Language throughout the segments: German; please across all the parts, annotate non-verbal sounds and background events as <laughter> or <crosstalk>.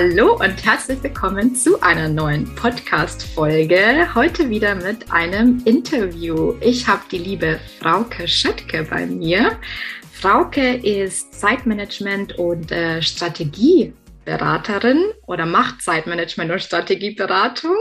Hallo und herzlich willkommen zu einer neuen Podcast-Folge. Heute wieder mit einem Interview. Ich habe die liebe Frauke Schöttke bei mir. Frauke ist Zeitmanagement und äh, Strategieberaterin oder macht Zeitmanagement und Strategieberatung.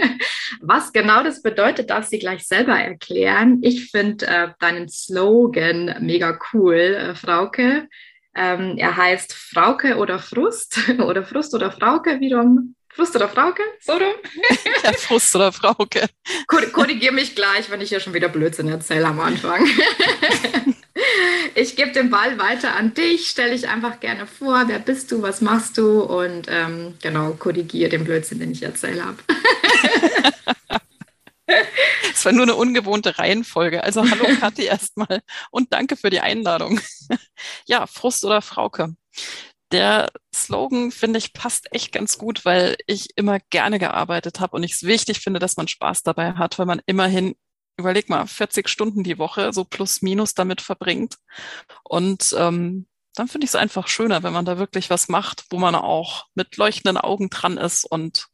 <laughs> Was genau das bedeutet, darf sie gleich selber erklären. Ich finde äh, deinen Slogan mega cool, äh, Frauke. Ähm, er heißt Frauke oder Frust <laughs> oder Frust oder Frauke wiederum. Frust oder Frauke? So rum? ja, Frust oder Frauke. Korrigiere mich gleich, wenn ich hier schon wieder Blödsinn erzähle am Anfang. <laughs> ich gebe den Ball weiter an dich, stelle dich einfach gerne vor, wer bist du, was machst du und ähm, genau, korrigiere den Blödsinn, den ich erzählt habe. <laughs> War nur eine ungewohnte Reihenfolge. Also hallo <laughs> Kathi erstmal und danke für die Einladung. <laughs> Ja, Frust oder Frauke. Der Slogan, finde ich, passt echt ganz gut, weil ich immer gerne gearbeitet habe und ich es wichtig finde, dass man Spaß dabei hat, weil man immerhin, überleg mal, 40 Stunden die Woche, so plus minus damit verbringt. Und ähm, dann finde ich es einfach schöner, wenn man da wirklich was macht, wo man auch mit leuchtenden Augen dran ist und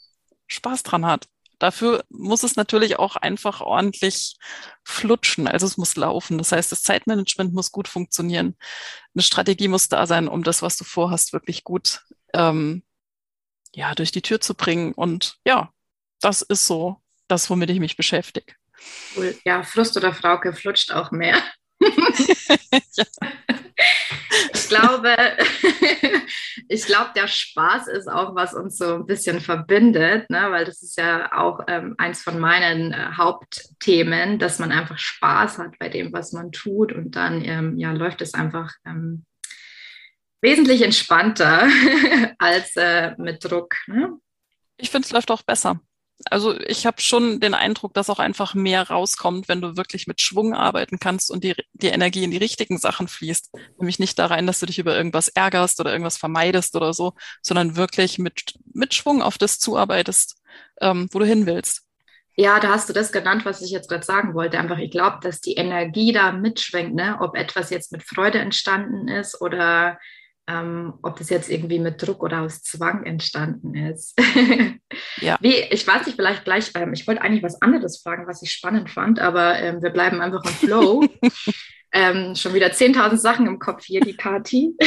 Spaß dran hat. Dafür muss es natürlich auch einfach ordentlich flutschen. Also es muss laufen. Das heißt, das Zeitmanagement muss gut funktionieren. Eine Strategie muss da sein, um das, was du vorhast, wirklich gut ähm, ja, durch die Tür zu bringen. Und ja, das ist so das, womit ich mich beschäftige. Cool. Ja, Frust oder Frauke flutscht auch mehr. Ich glaube, <laughs> ich glaube, der Spaß ist auch, was uns so ein bisschen verbindet, ne? weil das ist ja auch ähm, eins von meinen äh, Hauptthemen, dass man einfach Spaß hat bei dem, was man tut und dann ähm, ja, läuft es einfach ähm, wesentlich entspannter <laughs> als äh, mit Druck. Ne? Ich finde, es läuft auch besser also ich habe schon den Eindruck, dass auch einfach mehr rauskommt, wenn du wirklich mit Schwung arbeiten kannst und die, die Energie in die richtigen Sachen fließt. Nämlich nicht da rein, dass du dich über irgendwas ärgerst oder irgendwas vermeidest oder so, sondern wirklich mit, mit Schwung auf das zuarbeitest, ähm, wo du hin willst. Ja, da hast du das genannt, was ich jetzt gerade sagen wollte. Einfach, ich glaube, dass die Energie da mitschwenkt, ne? ob etwas jetzt mit Freude entstanden ist oder ähm, ob das jetzt irgendwie mit Druck oder aus Zwang entstanden ist. <laughs> ja. Wie, ich weiß nicht, vielleicht gleich, ähm, ich wollte eigentlich was anderes fragen, was ich spannend fand, aber ähm, wir bleiben einfach im Flow. <laughs> Ähm, schon wieder 10.000 Sachen im Kopf hier, die Party. <laughs>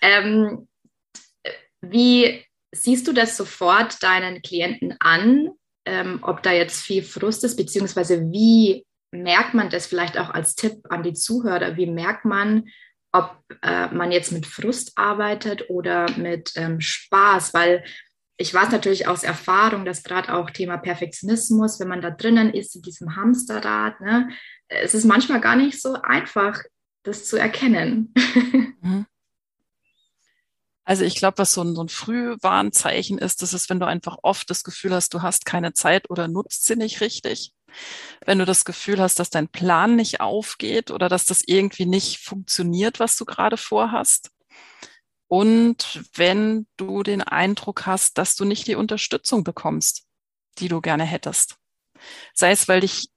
Ähm, wie siehst du das sofort deinen Klienten an, ähm, ob da jetzt viel Frust ist, beziehungsweise wie merkt man das vielleicht auch als Tipp an die Zuhörer? Wie merkt man, ob äh, man jetzt mit Frust arbeitet oder mit ähm, Spaß, weil ich weiß natürlich aus Erfahrung, dass gerade auch Thema Perfektionismus, wenn man da drinnen ist, in diesem Hamsterrad, ne, es ist manchmal gar nicht so einfach, das zu erkennen. <laughs> Mhm. Also ich glaube, was so ein, so ein Frühwarnzeichen ist, das ist, wenn du einfach oft das Gefühl hast, du hast keine Zeit oder nutzt sie nicht richtig wenn du das Gefühl hast, dass dein Plan nicht aufgeht oder dass das irgendwie nicht funktioniert, was du gerade vorhast. Und wenn du den Eindruck hast, dass du nicht die Unterstützung bekommst, die du gerne hättest. Sei es, weil dich,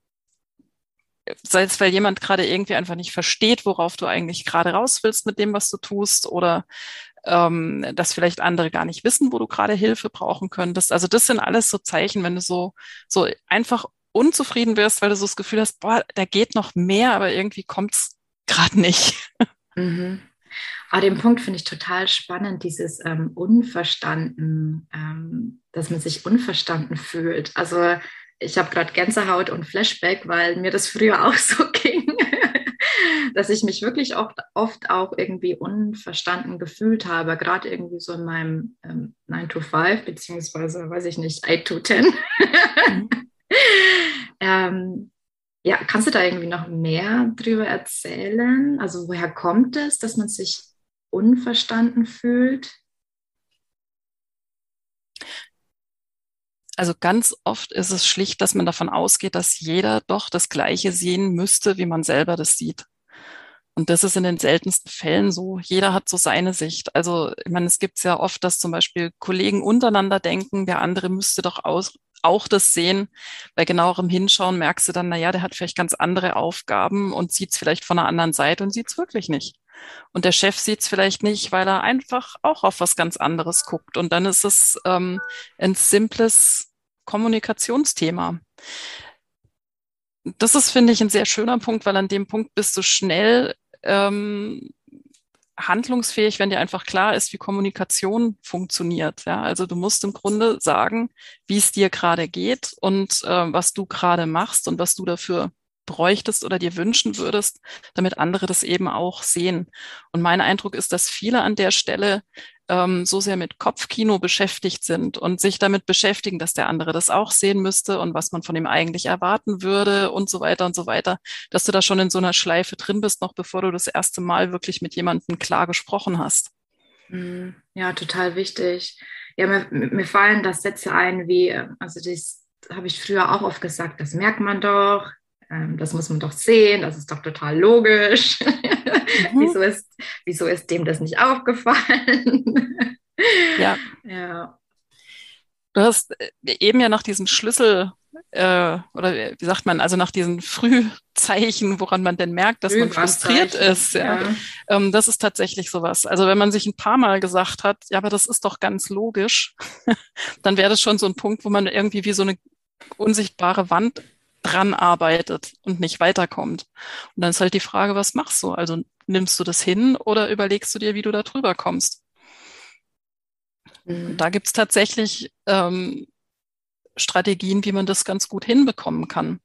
sei es, weil jemand gerade irgendwie einfach nicht versteht, worauf du eigentlich gerade raus willst mit dem, was du tust, oder ähm, dass vielleicht andere gar nicht wissen, wo du gerade Hilfe brauchen könntest. Also das sind alles so Zeichen, wenn du so, so einfach unzufrieden wirst, weil du so das Gefühl hast, boah, da geht noch mehr, aber irgendwie kommt es gerade nicht. Mhm. Aber den Punkt finde ich total spannend, dieses ähm, Unverstanden, ähm, dass man sich unverstanden fühlt. Also ich habe gerade Gänsehaut und Flashback, weil mir das früher <laughs> auch so ging, dass ich mich wirklich oft, oft auch irgendwie unverstanden gefühlt habe, gerade irgendwie so in meinem ähm, 9 to 5, beziehungsweise, weiß ich nicht, 8 to 10. <laughs> <laughs> ähm, ja, kannst du da irgendwie noch mehr drüber erzählen? Also woher kommt es, dass man sich unverstanden fühlt? Also ganz oft ist es schlicht, dass man davon ausgeht, dass jeder doch das Gleiche sehen müsste, wie man selber das sieht. Und das ist in den seltensten Fällen so. Jeder hat so seine Sicht. Also, ich meine, es gibt ja oft, dass zum Beispiel Kollegen untereinander denken, der andere müsste doch aus, auch das sehen. Bei genauerem Hinschauen merkst du dann, na ja, der hat vielleicht ganz andere Aufgaben und sieht es vielleicht von einer anderen Seite und sieht es wirklich nicht. Und der Chef sieht es vielleicht nicht, weil er einfach auch auf was ganz anderes guckt. Und dann ist es ähm, ein simples Kommunikationsthema. Das ist, finde ich, ein sehr schöner Punkt, weil an dem Punkt bist du schnell ähm, handlungsfähig, wenn dir einfach klar ist, wie Kommunikation funktioniert. Ja, also du musst im Grunde sagen, wie es dir gerade geht und äh, was du gerade machst und was du dafür bräuchtest oder dir wünschen würdest, damit andere das eben auch sehen. Und mein Eindruck ist, dass viele an der Stelle ähm, so sehr mit Kopfkino beschäftigt sind und sich damit beschäftigen, dass der andere das auch sehen müsste und was man von ihm eigentlich erwarten würde und so weiter und so weiter, dass du da schon in so einer Schleife drin bist, noch bevor du das erste Mal wirklich mit jemandem klar gesprochen hast. Hm, ja, total wichtig. Ja, mir, mir fallen das Sätze ein wie, also das habe ich früher auch oft gesagt, das merkt man doch, ähm, das muss man doch sehen, das ist doch total logisch. <laughs> Mhm. wieso, ist, wieso ist dem das nicht aufgefallen? ja. <laughs> ja. Du hast äh, eben ja nach diesen Schlüssel äh, oder wie sagt man, also nach diesen Frühzeichen, woran man denn merkt, dass man frustriert ist. Ja. ja. Ähm, das ist tatsächlich sowas. Also wenn man sich ein paar Mal gesagt hat, ja, aber das ist doch ganz logisch, <laughs> dann wäre das schon so ein Punkt, wo man irgendwie wie so eine unsichtbare Wand dran arbeitet und nicht weiterkommt. Und dann ist halt die Frage, was machst du? Also nimmst du das hin oder überlegst du dir, wie du da drüber kommst? Mhm. Da gibt's tatsächlich ähm, Strategien, wie man das ganz gut hinbekommen kann.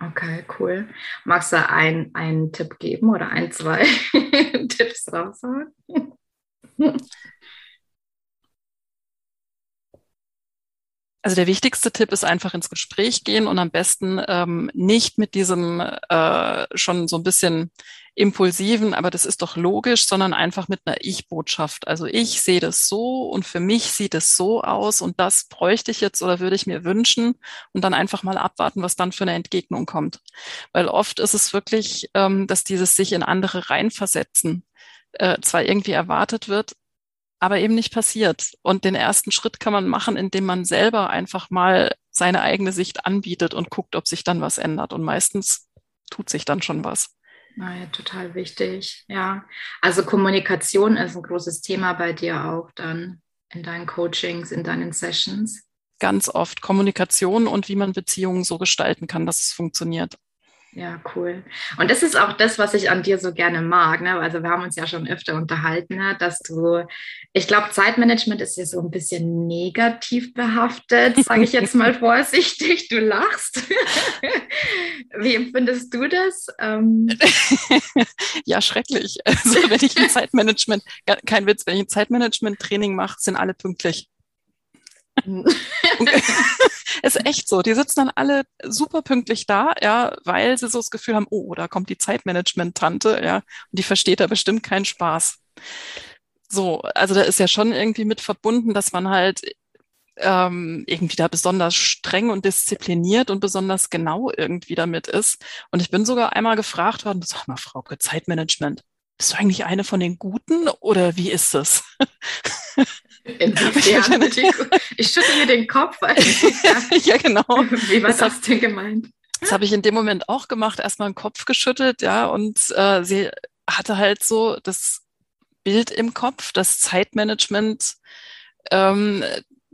Okay, cool. Magst du ein, einen Tipp geben oder ein, zwei <laughs> Tipps raushauen? Also der wichtigste Tipp ist einfach ins Gespräch gehen und am besten ähm, nicht mit diesem äh, schon so ein bisschen impulsiven, aber das ist doch logisch, sondern einfach mit einer Ich-Botschaft. Also ich sehe das so und für mich sieht es so aus und das bräuchte ich jetzt oder würde ich mir wünschen und dann einfach mal abwarten, was dann für eine Entgegnung kommt. Weil oft ist es wirklich, ähm, dass dieses sich in andere reinversetzen äh, zwar irgendwie erwartet wird, aber eben nicht passiert. Und den ersten Schritt kann man machen, indem man selber einfach mal seine eigene Sicht anbietet und guckt, ob sich dann was ändert. Und meistens tut sich dann schon was. Naja, total wichtig. Ja, also Kommunikation ist ein großes Thema bei dir auch dann in deinen Coachings, in deinen Sessions. Ganz oft Kommunikation und wie man Beziehungen so gestalten kann, dass es funktioniert. Ja, cool. Und das ist auch das, was ich an dir so gerne mag. Ne? Also wir haben uns ja schon öfter unterhalten, ne? dass du, ich glaube, Zeitmanagement ist ja so ein bisschen negativ behaftet, sage ich jetzt mal <laughs> vorsichtig. Du lachst. <laughs> Wie empfindest du das? Ähm <laughs> ja, schrecklich. Also wenn ich ein Zeitmanagement, kein Witz, wenn ich ein Zeitmanagement-Training mache, sind alle pünktlich. <laughs> <laughs> ist echt so. Die sitzen dann alle super pünktlich da, ja, weil sie so das Gefühl haben, oh, da kommt die Zeitmanagement-Tante, ja, und die versteht da bestimmt keinen Spaß. So, also da ist ja schon irgendwie mit verbunden, dass man halt ähm, irgendwie da besonders streng und diszipliniert und besonders genau irgendwie damit ist. Und ich bin sogar einmal gefragt worden, sag mal, Frauke, Zeitmanagement, bist du eigentlich eine von den Guten oder wie ist das? <laughs> Inwiefern? ich schüttle mir den Kopf. <laughs> ja, genau. <laughs> Wie war das, das denn gemeint? Das habe ich in dem Moment auch gemacht, erstmal den Kopf geschüttelt, ja, und äh, sie hatte halt so das Bild im Kopf, dass Zeitmanagement ähm,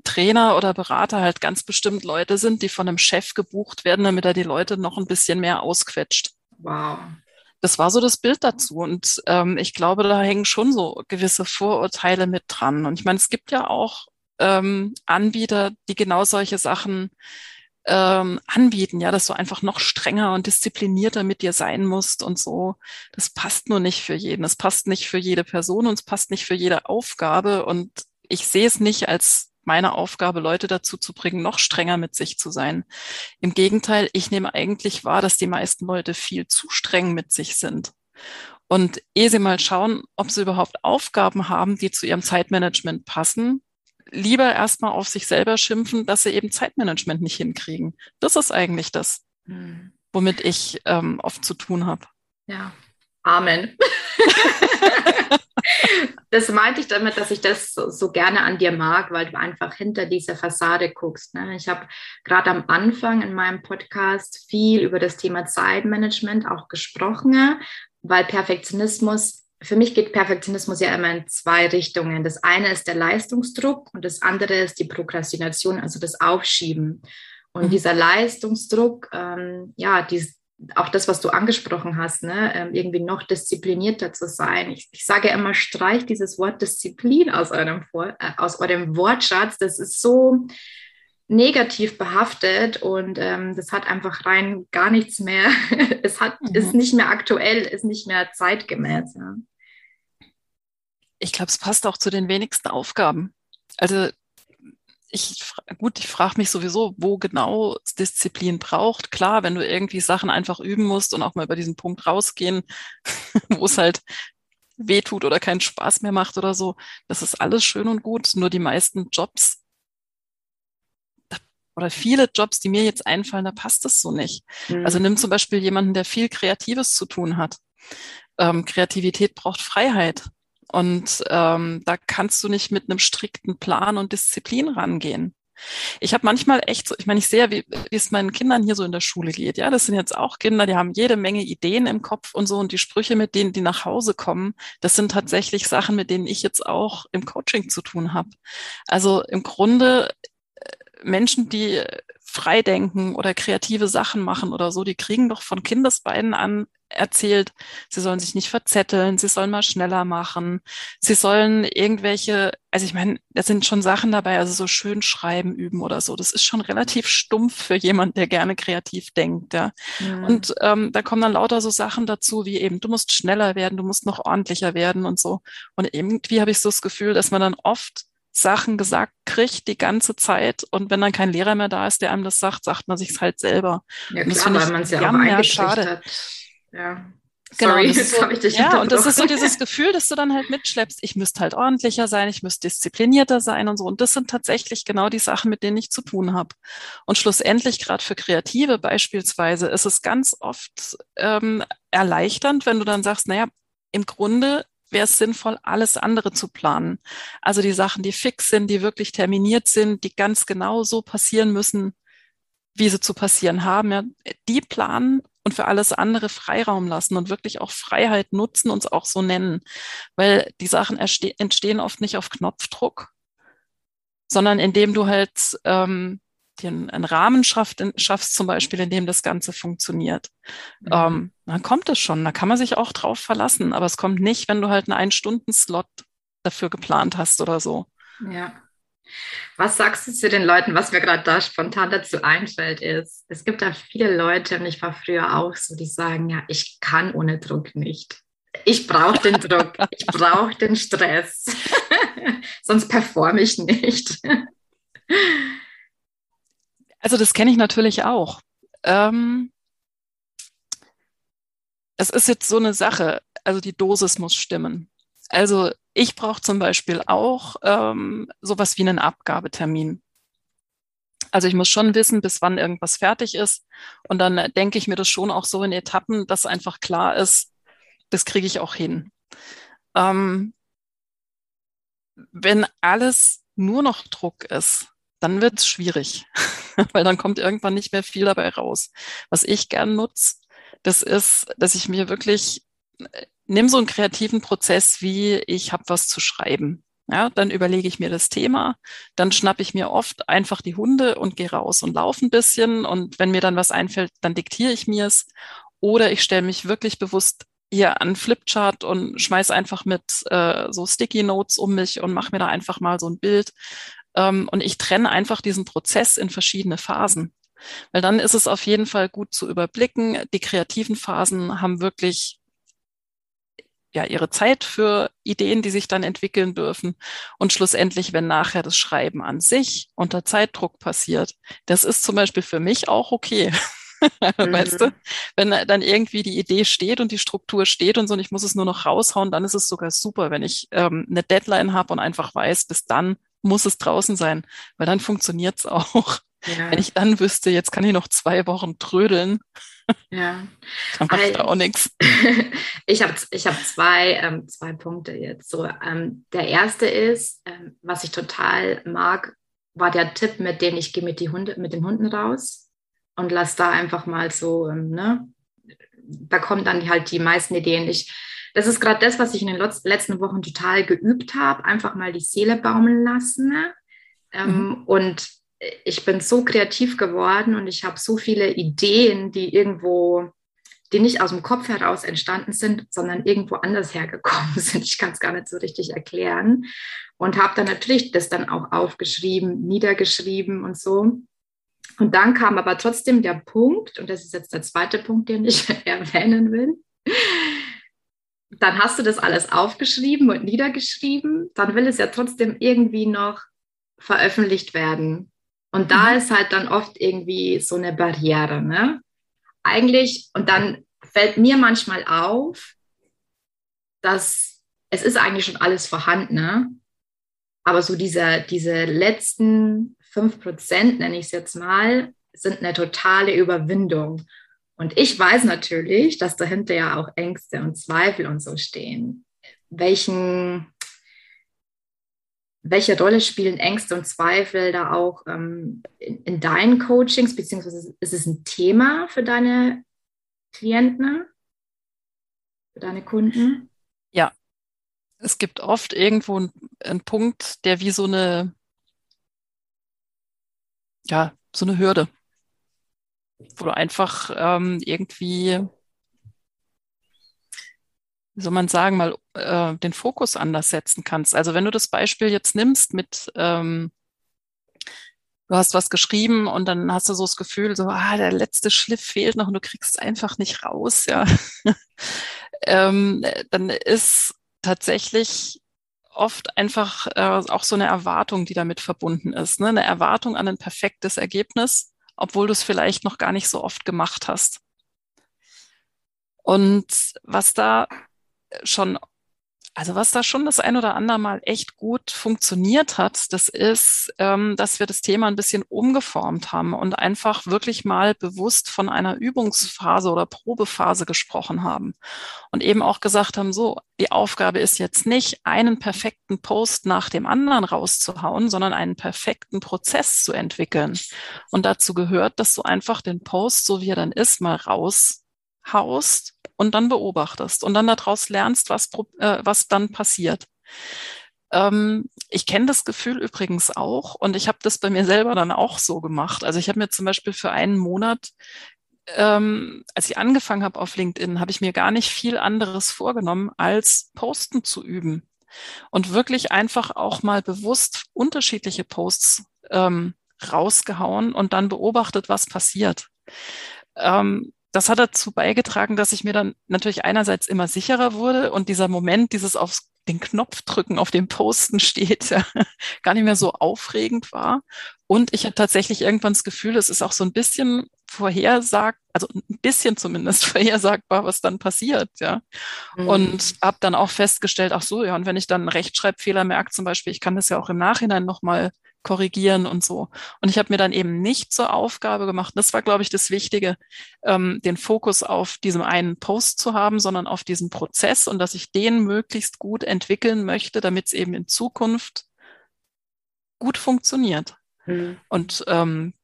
Trainer oder Berater halt ganz bestimmt Leute sind, die von einem Chef gebucht werden, damit er die Leute noch ein bisschen mehr ausquetscht. Wow das war so das Bild dazu. Und ähm, ich glaube, da hängen schon so gewisse Vorurteile mit dran. Und ich meine, es gibt ja auch ähm, Anbieter, die genau solche Sachen ähm, anbieten, ja, dass du einfach noch strenger und disziplinierter mit dir sein musst und so. Das passt nur nicht für jeden. Es passt nicht für jede Person und es passt nicht für jede Aufgabe. Und ich sehe es nicht als meine Aufgabe, Leute dazu zu bringen, noch strenger mit sich zu sein. Im Gegenteil, ich nehme eigentlich wahr, dass die meisten Leute viel zu streng mit sich sind. Und ehe sie mal schauen, ob sie überhaupt Aufgaben haben, die zu ihrem Zeitmanagement passen, lieber erstmal auf sich selber schimpfen, dass sie eben Zeitmanagement nicht hinkriegen. Das ist eigentlich das, hm. womit ich ähm, oft zu tun habe. Ja, Amen. <laughs> das meinte ich damit, dass ich das so, so, gerne an dir mag, weil du einfach hinter dieser Fassade guckst. Ne? Ich habe gerade am Anfang in meinem Podcast viel über das Thema Zeitmanagement auch gesprochen, weil Perfektionismus, für mich geht Perfektionismus ja immer in zwei Richtungen. Das eine ist der Leistungsdruck und das andere ist die Prokrastination, also das Aufschieben. Und mhm. dieser Leistungsdruck, ähm, ja, die, auch das, was du angesprochen hast, ne, ähm, irgendwie noch disziplinierter zu sein. Ich, ich sage immer, streich dieses Wort Disziplin aus eurem, äh, aus eurem Wortschatz. Das ist so negativ behaftet und ähm, das hat einfach rein gar nichts mehr. <laughs> es hat, mhm. ist nicht mehr aktuell, ist nicht mehr zeitgemäß. Ja. Ich glaube, es passt auch zu den wenigsten Aufgaben. Also ich, gut, ich frage mich sowieso, wo genau Disziplin braucht. Klar, wenn du irgendwie Sachen einfach üben musst und auch mal über diesen Punkt rausgehen, <laughs> wo es halt weh tut oder keinen Spaß mehr macht oder so, das ist alles schön und gut. Nur die meisten Jobs oder viele Jobs, die mir jetzt einfallen, da passt es so nicht. Mhm. Also nimm zum Beispiel jemanden, der viel Kreatives zu tun hat. Ähm, Kreativität braucht Freiheit. Und ähm, da kannst du nicht mit einem strikten Plan und Disziplin rangehen. Ich habe manchmal echt so, ich meine, ich sehe, wie, wie es meinen Kindern hier so in der Schule geht. Ja, das sind jetzt auch Kinder, die haben jede Menge Ideen im Kopf und so und die Sprüche, mit denen die nach Hause kommen, das sind tatsächlich Sachen, mit denen ich jetzt auch im Coaching zu tun habe. Also im Grunde äh, Menschen, die freidenken oder kreative Sachen machen oder so, die kriegen doch von Kindesbeinen an erzählt, sie sollen sich nicht verzetteln, sie sollen mal schneller machen, sie sollen irgendwelche, also ich meine, da sind schon Sachen dabei, also so schön schreiben üben oder so. Das ist schon relativ stumpf für jemand, der gerne kreativ denkt, ja. Mhm. Und ähm, da kommen dann lauter so Sachen dazu, wie eben, du musst schneller werden, du musst noch ordentlicher werden und so. Und irgendwie habe ich so das Gefühl, dass man dann oft Sachen gesagt kriegt die ganze Zeit und wenn dann kein Lehrer mehr da ist, der einem das sagt, sagt man sich halt selber. Ja klar, weil man es ja auch schade. hat. Ja. Genau, Sorry, jetzt so, habe ich Ja, und das ist so dieses Gefühl, dass du dann halt mitschleppst, ich müsste halt ordentlicher sein, ich müsste disziplinierter sein und so. Und das sind tatsächlich genau die Sachen, mit denen ich zu tun habe. Und schlussendlich, gerade für Kreative beispielsweise, ist es ganz oft ähm, erleichternd, wenn du dann sagst, naja, im Grunde wäre es sinnvoll, alles andere zu planen. Also die Sachen, die fix sind, die wirklich terminiert sind, die ganz genau so passieren müssen, wie sie zu passieren haben, ja, die planen und für alles andere Freiraum lassen und wirklich auch Freiheit nutzen und es auch so nennen. Weil die Sachen entstehen oft nicht auf Knopfdruck, sondern indem du halt ähm, den, einen Rahmen schafft, schaffst, zum Beispiel, in dem das Ganze funktioniert. Mhm. Ähm, dann kommt es schon, da kann man sich auch drauf verlassen, aber es kommt nicht, wenn du halt einen Ein-Stunden-Slot dafür geplant hast oder so. Ja. Was sagst du zu den Leuten, was mir gerade da spontan dazu einfällt, ist, es gibt da viele Leute, und ich war früher auch so, die sagen, ja, ich kann ohne Druck nicht. Ich brauche den Druck, <laughs> ich brauche den Stress, <laughs> sonst performe ich nicht. <laughs> Also das kenne ich natürlich auch. Ähm, es ist jetzt so eine Sache, also die Dosis muss stimmen. Also ich brauche zum Beispiel auch ähm, sowas wie einen Abgabetermin. Also ich muss schon wissen, bis wann irgendwas fertig ist. Und dann denke ich mir das schon auch so in Etappen, dass einfach klar ist, das kriege ich auch hin. Ähm, wenn alles nur noch Druck ist, dann wird es schwierig, <laughs> weil dann kommt irgendwann nicht mehr viel dabei raus. Was ich gern nutze, das ist, dass ich mir wirklich äh, nimm so einen kreativen Prozess wie ich habe was zu schreiben. Ja, dann überlege ich mir das Thema, dann schnappe ich mir oft einfach die Hunde und gehe raus und laufe ein bisschen und wenn mir dann was einfällt, dann diktiere ich mir es oder ich stelle mich wirklich bewusst hier an Flipchart und schmeiß einfach mit äh, so Sticky Notes um mich und mache mir da einfach mal so ein Bild ähm, und ich trenne einfach diesen Prozess in verschiedene Phasen. Weil dann ist es auf jeden Fall gut zu überblicken. Die kreativen Phasen haben wirklich ja ihre Zeit für Ideen, die sich dann entwickeln dürfen. Und schlussendlich, wenn nachher das Schreiben an sich unter Zeitdruck passiert, das ist zum Beispiel für mich auch okay. mhm. <laughs> Weißt du? Wenn dann irgendwie die Idee steht und die Struktur steht und so und ich muss es nur noch raushauen, dann ist es sogar super, wenn ich ähm, eine Deadline habe und einfach weiß, bis dann muss es draußen sein, weil dann funktioniert es <laughs> auch. Ja. Wenn ich dann wüsste, jetzt kann ich noch zwei Wochen trödeln, ja. <laughs> dann macht also, auch nichts. <laughs> Ich habe ich hab zwei, ähm, zwei Punkte jetzt. So, ähm, der erste ist, ähm, was ich total mag, war der Tipp, mit dem ich gehe mit, mit den Hunden raus und lass da einfach mal so, ähm, ne? Da kommen dann halt die meisten Ideen. Ich, das ist gerade das, was ich in den letzten Wochen total geübt habe, einfach mal die Seele baumeln lassen. Ne? Mhm. Und ich bin so kreativ geworden und ich habe so viele Ideen, die irgendwo, die nicht aus dem Kopf heraus entstanden sind, sondern irgendwo anders hergekommen <laughs> sind. Ich kann es gar nicht so richtig erklären. Und habe dann natürlich das dann auch aufgeschrieben, niedergeschrieben und so. Und dann kam aber trotzdem der Punkt, und das ist jetzt der zweite Punkt, den ich <laughs> erwähnen will. Dann hast du das alles aufgeschrieben und niedergeschrieben, dann will es ja trotzdem irgendwie noch veröffentlicht werden. Und da mhm. ist halt dann oft irgendwie so eine Barriere. Ne? Eigentlich, und dann fällt mir manchmal auf, dass es ist eigentlich schon alles vorhanden, ne? aber so diese, diese letzten fünf Prozent, nenne ich es jetzt mal, sind eine totale Überwindung. Und ich weiß natürlich, dass dahinter ja auch Ängste und Zweifel und so stehen. Welchen, welche Rolle spielen Ängste und Zweifel da auch ähm, in, in, deinen Coachings, beziehungsweise ist es ein Thema für deine Klienten, für deine Kunden? Ja, es gibt oft irgendwo einen, einen Punkt, der wie so eine, ja, so eine Hürde, wo du einfach ähm, irgendwie wie soll man sagen, mal äh, den Fokus anders setzen kannst. Also wenn du das Beispiel jetzt nimmst mit, ähm, du hast was geschrieben und dann hast du so das Gefühl, so, ah, der letzte Schliff fehlt noch und du kriegst es einfach nicht raus, ja. <laughs> ähm, dann ist tatsächlich oft einfach äh, auch so eine Erwartung, die damit verbunden ist. Ne? Eine Erwartung an ein perfektes Ergebnis, obwohl du es vielleicht noch gar nicht so oft gemacht hast. Und was da schon, also was da schon das ein oder andere Mal echt gut funktioniert hat, das ist, ähm, dass wir das Thema ein bisschen umgeformt haben und einfach wirklich mal bewusst von einer Übungsphase oder Probephase gesprochen haben und eben auch gesagt haben, so, die Aufgabe ist jetzt nicht, einen perfekten Post nach dem anderen rauszuhauen, sondern einen perfekten Prozess zu entwickeln. Und dazu gehört, dass du einfach den Post, so wie er dann ist, mal raushaust und dann beobachtest und dann daraus lernst, was, äh, was dann passiert. Ähm, ich kenne das Gefühl übrigens auch und ich habe das bei mir selber dann auch so gemacht. Also ich habe mir zum Beispiel für einen Monat, ähm, als ich angefangen habe auf LinkedIn, habe ich mir gar nicht viel anderes vorgenommen, als Posten zu üben und wirklich einfach auch mal bewusst unterschiedliche Posts ähm, rausgehauen und dann beobachtet, was passiert. Ähm, das hat dazu beigetragen, dass ich mir dann natürlich einerseits immer sicherer wurde und dieser Moment, dieses auf den Knopf drücken, auf dem Posten steht, <laughs> ja, gar nicht mehr so aufregend war. Und ich hatte tatsächlich irgendwann das Gefühl, es ist auch so ein bisschen vorhersagt, also ein bisschen zumindest <laughs> vorhersagbar, was dann passiert, ja. Mhm. Und habe dann auch festgestellt, ach so, ja, und wenn ich dann einen Rechtschreibfehler merke, zum Beispiel, ich kann das ja auch im Nachhinein nochmal korrigieren und so. Und ich habe mir dann eben nicht zur Aufgabe gemacht, das war, glaube ich, das Wichtige, ähm, den Fokus auf diesem einen Post zu haben, sondern auf diesen Prozess und dass ich den möglichst gut entwickeln möchte, damit es eben in Zukunft gut funktioniert. Mhm. Und ähm,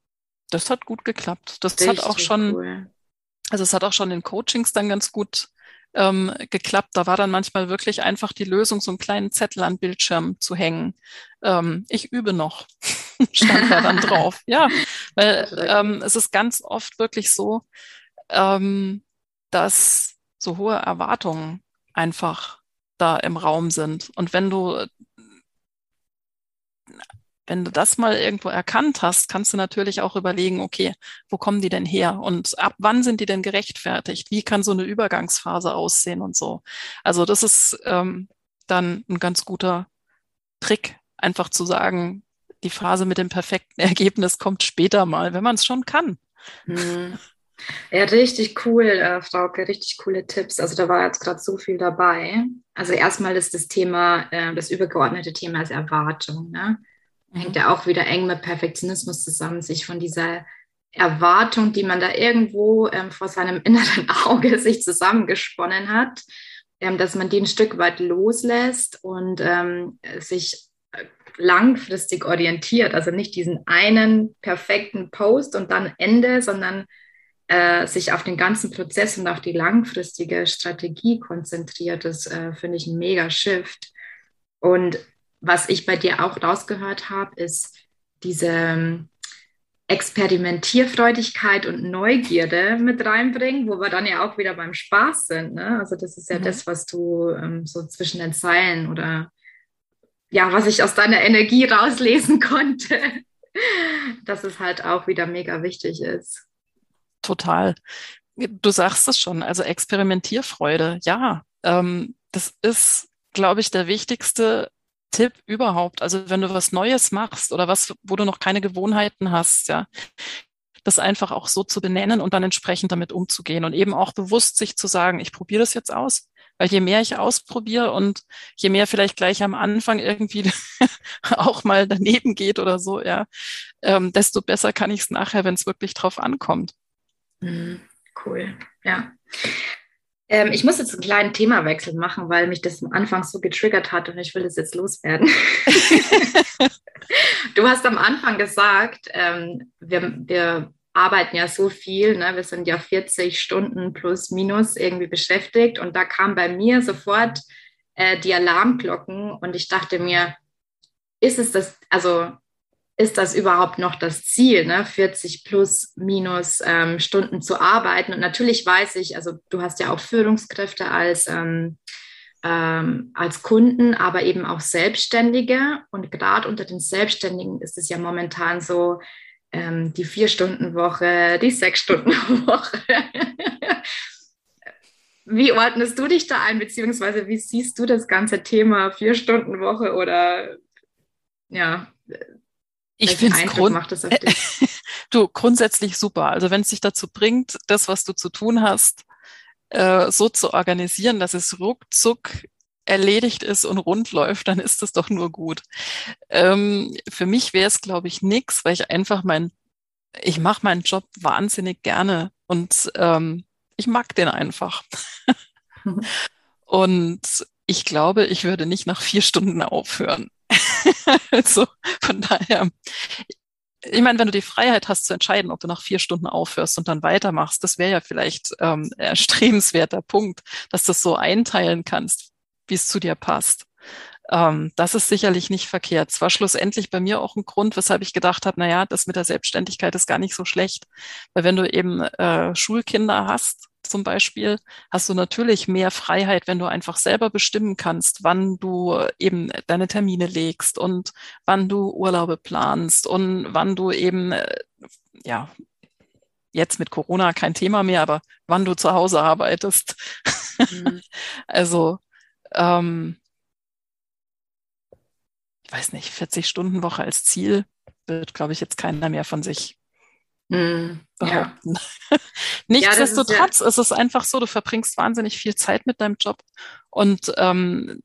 das hat gut geklappt. Das Richtig hat auch schon, cool. also es hat auch schon in Coachings dann ganz gut ähm, geklappt. Da war dann manchmal wirklich einfach die Lösung, so einen kleinen Zettel an Bildschirm zu hängen. Ähm, ich übe noch, <laughs> stand da dann drauf. Ja, weil <laughs> ähm, es ist ganz oft wirklich so, ähm, dass so hohe Erwartungen einfach da im Raum sind. Und wenn du wenn du das mal irgendwo erkannt hast, kannst du natürlich auch überlegen, okay, wo kommen die denn her und ab wann sind die denn gerechtfertigt? Wie kann so eine Übergangsphase aussehen und so? Also das ist ähm, dann ein ganz guter Trick, einfach zu sagen, die Phase mit dem perfekten <laughs> Ergebnis kommt später mal, wenn man es schon kann. Hm. Ja, richtig cool, äh, Frauke, richtig coole Tipps. Also da war jetzt gerade so viel dabei. Also erstmal ist das Thema, äh, das übergeordnete Thema ist Erwartung. Ne? hängt ja auch wieder eng mit Perfektionismus zusammen, sich von dieser Erwartung, die man da irgendwo ähm, vor seinem <laughs> inneren Auge sich zusammengesponnen hat, ähm, dass man die ein Stück weit loslässt und ähm, sich langfristig orientiert. Also nicht diesen einen perfekten Post und dann Ende, sondern äh, sich auf den ganzen Prozess und auf die langfristige Strategie konzentriert. Das äh, finde ich ein mega Shift. Und was ich bei dir auch rausgehört habe, ist diese ähm, Experimentierfreudigkeit und Neugierde mit reinbringen, wo wir dann ja auch wieder beim Spaß sind. Ne? Also das ist ja mhm. das, was du ähm, so zwischen den Zeilen oder ja, was ich aus deiner Energie rauslesen konnte, dass es halt auch wieder mega wichtig ist. Total. Du sagst es schon, also Experimentierfreude, ja, ähm, das ist, glaube ich, der wichtigste Tipp überhaupt. Also wenn du was Neues machst oder was, wo du noch keine Gewohnheiten hast, ja, das einfach auch so zu benennen und dann entsprechend damit umzugehen und eben auch bewusst sich zu sagen, ich probiere das jetzt aus. Weil je mehr ich ausprobiere und je mehr vielleicht gleich am Anfang irgendwie <laughs> auch mal daneben geht oder so, ja, ähm, desto besser kann ich es nachher, wenn es wirklich drauf ankommt. Mhm. Cool, ja. Ähm, ich muss jetzt einen kleinen Themawechsel machen, weil mich das am Anfang so getriggert hat und ich will das jetzt loswerden. <laughs> <laughs> du hast am Anfang gesagt, ähm, wir, wir arbeiten ja so viel, ne? wir sind ja 40 Stunden plus minus irgendwie beschäftigt und da kam bei mir sofort äh, die Alarmglocken und ich dachte mir, ist es das, also ist das überhaupt noch das Ziel, ne? 40 plus minus ähm, Stunden zu arbeiten? Und natürlich weiß ich, also du hast ja auch Führungskräfte als, ähm, ähm, als Kunden, aber eben auch Selbstständige. Und gerade unter den Selbstständigen ist es ja momentan so, ähm, die Vier-Stunden-Woche, die Sechs-Stunden-Woche. <laughs> wie ordnest du dich da ein, beziehungsweise wie siehst du das ganze Thema Vier-Stunden-Woche oder ja, ich finde es grund <laughs> du grundsätzlich super. Also wenn es dich dazu bringt, das, was du zu tun hast, äh, so zu organisieren, dass es ruckzuck erledigt ist und rund läuft, dann ist das doch nur gut. Ähm, für mich wäre es, glaube ich, nix, weil ich einfach mein, ich mache meinen Job wahnsinnig gerne und ähm, ich mag den einfach. <laughs> Und ich glaube, ich würde nicht nach vier Stunden aufhören. <laughs> also von daher, ich meine, wenn du die Freiheit hast zu entscheiden, ob du nach vier Stunden aufhörst und dann weitermachst, das wäre ja vielleicht ähm, erstrebenswerter Punkt, dass du das so einteilen kannst, wie es zu dir passt. Ähm, das ist sicherlich nicht verkehrt. Es war schlussendlich bei mir auch ein Grund, weshalb ich gedacht habe, na ja, das mit der Selbstständigkeit ist gar nicht so schlecht. Weil wenn du eben äh, Schulkinder hast, zum Beispiel, hast du natürlich mehr Freiheit, wenn du einfach selber bestimmen kannst, wann du eben deine Termine legst und wann du Urlaube planst und wann du eben, äh, ja, jetzt mit Corona kein Thema mehr, aber wann du zu Hause arbeitest. Mhm. <laughs> also, ähm, ich weiß nicht, 40 Stunden Woche als Ziel wird, glaube ich, jetzt keiner mehr von sich mm, behaupten. <laughs> Ja. Nichtsdestotrotz ja, ist, ja ist es einfach so, du verbringst wahnsinnig viel Zeit mit deinem Job. Und ähm,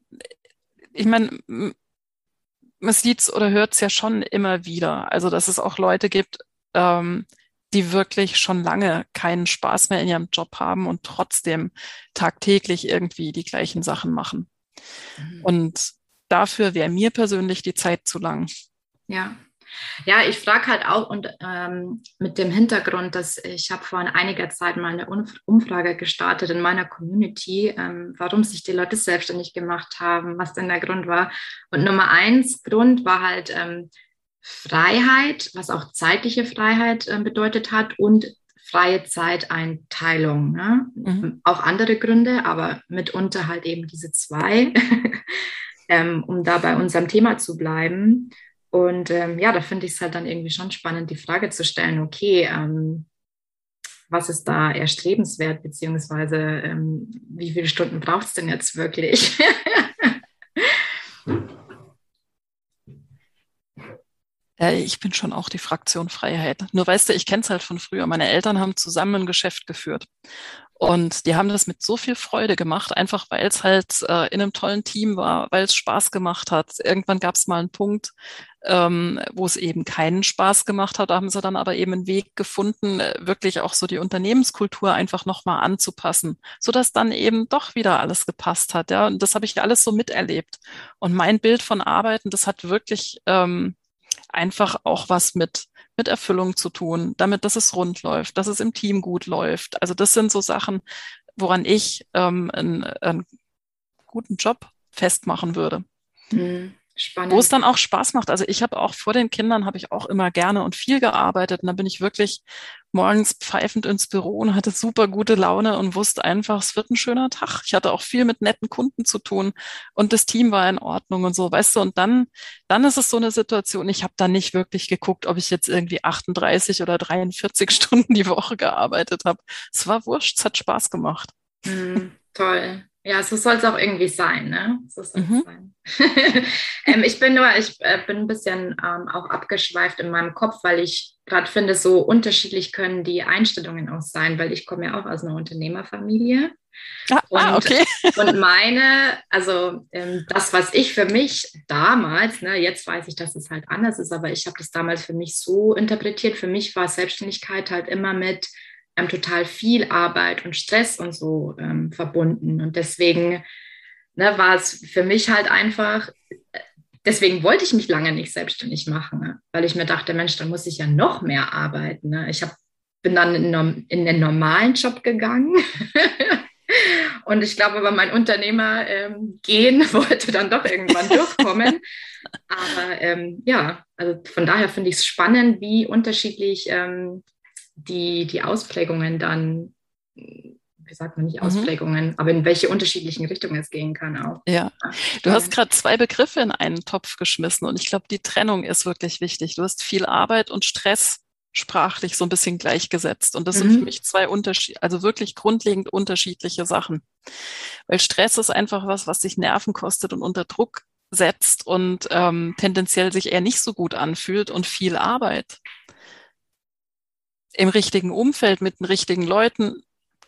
ich meine, man sieht es oder hört es ja schon immer wieder. Also, dass es auch Leute gibt, ähm, die wirklich schon lange keinen Spaß mehr in ihrem Job haben und trotzdem tagtäglich irgendwie die gleichen Sachen machen. Mhm. Und dafür wäre mir persönlich die Zeit zu lang. Ja. Ja, ich frage halt auch und ähm, mit dem Hintergrund, dass ich habe vor einiger Zeit mal eine Umfrage gestartet in meiner Community, ähm, warum sich die Leute selbstständig gemacht haben, was denn der Grund war. Und Nummer eins Grund war halt ähm, Freiheit, was auch zeitliche Freiheit äh, bedeutet hat und freie Zeiteinteilung. Ne? Mhm. Auch andere Gründe, aber mitunter halt eben diese zwei. <laughs> ähm, um da bei unserem Thema zu bleiben. Und ähm, ja, da finde ich es halt dann irgendwie schon spannend, die Frage zu stellen, okay, ähm, was ist da erstrebenswert, beziehungsweise ähm, wie viele Stunden braucht es denn jetzt wirklich? <laughs> ich bin schon auch die Fraktion Freiheit. Nur weißt du, ich kenne es halt von früher. Meine Eltern haben zusammen ein Geschäft geführt. Und die haben das mit so viel Freude gemacht, einfach weil es halt äh, in einem tollen Team war, weil es Spaß gemacht hat. Irgendwann gab es mal einen Punkt, ähm, wo es eben keinen Spaß gemacht hat. Da haben sie dann aber eben einen Weg gefunden, äh, wirklich auch so die Unternehmenskultur einfach nochmal anzupassen, sodass dann eben doch wieder alles gepasst hat. Ja, und das habe ich alles so miterlebt. Und mein Bild von Arbeiten, das hat wirklich ähm, einfach auch was mit mit Erfüllung zu tun, damit, dass es rund läuft, dass es im Team gut läuft. Also das sind so Sachen, woran ich ähm, einen, einen guten Job festmachen würde. Mhm. Spannend. Wo es dann auch Spaß macht. Also ich habe auch vor den Kindern habe ich auch immer gerne und viel gearbeitet. Und dann bin ich wirklich morgens pfeifend ins Büro und hatte super gute Laune und wusste einfach, es wird ein schöner Tag. Ich hatte auch viel mit netten Kunden zu tun und das Team war in Ordnung und so, weißt du. Und dann, dann ist es so eine Situation, ich habe da nicht wirklich geguckt, ob ich jetzt irgendwie 38 oder 43 <laughs> Stunden die Woche gearbeitet habe. Es war wurscht, es hat Spaß gemacht. Mm, toll. Ja, so soll es auch irgendwie sein, ne? So mhm. sein. <laughs> ähm, ich bin nur, ich äh, bin ein bisschen ähm, auch abgeschweift in meinem Kopf, weil ich gerade finde, so unterschiedlich können die Einstellungen auch sein, weil ich komme ja auch aus einer Unternehmerfamilie. Ah, ah und, ah, okay. <laughs> und meine, also ähm, das, was ich für mich damals, ne, jetzt weiß ich, dass es halt anders ist, aber ich habe das damals für mich so interpretiert. Für mich war Selbstständigkeit halt immer mit ähm, total viel Arbeit und Stress und so ähm, verbunden. Und deswegen ne, war es für mich halt einfach, deswegen wollte ich mich lange nicht selbstständig machen, ne? weil ich mir dachte, Mensch, dann muss ich ja noch mehr arbeiten. Ne? Ich hab, bin dann in, in den normalen Job gegangen. <laughs> Und ich glaube, aber mein Unternehmer ähm, gehen <laughs> wollte dann doch irgendwann <laughs> durchkommen. Aber ähm, ja, also von daher finde ich es spannend, wie unterschiedlich ähm, die, die Ausprägungen dann, wie sagt man nicht mhm. Ausprägungen, mhm. aber in welche unterschiedlichen Richtungen es gehen kann auch. Ja, du hast gerade zwei Begriffe in einen Topf geschmissen und ich glaube, die Trennung ist wirklich wichtig. Du hast viel Arbeit und Stress sprachlich so ein bisschen gleichgesetzt. Und das mhm. sind für mhm. mich zwei Unterschied, also wirklich grundlegend unterschiedliche Sachen. Weil Stress ist einfach was, was sich Nerven kostet und unter Druck setzt und ähm, tendenziell sich eher nicht so gut anfühlt und viel Arbeit im richtigen Umfeld mit den richtigen Leuten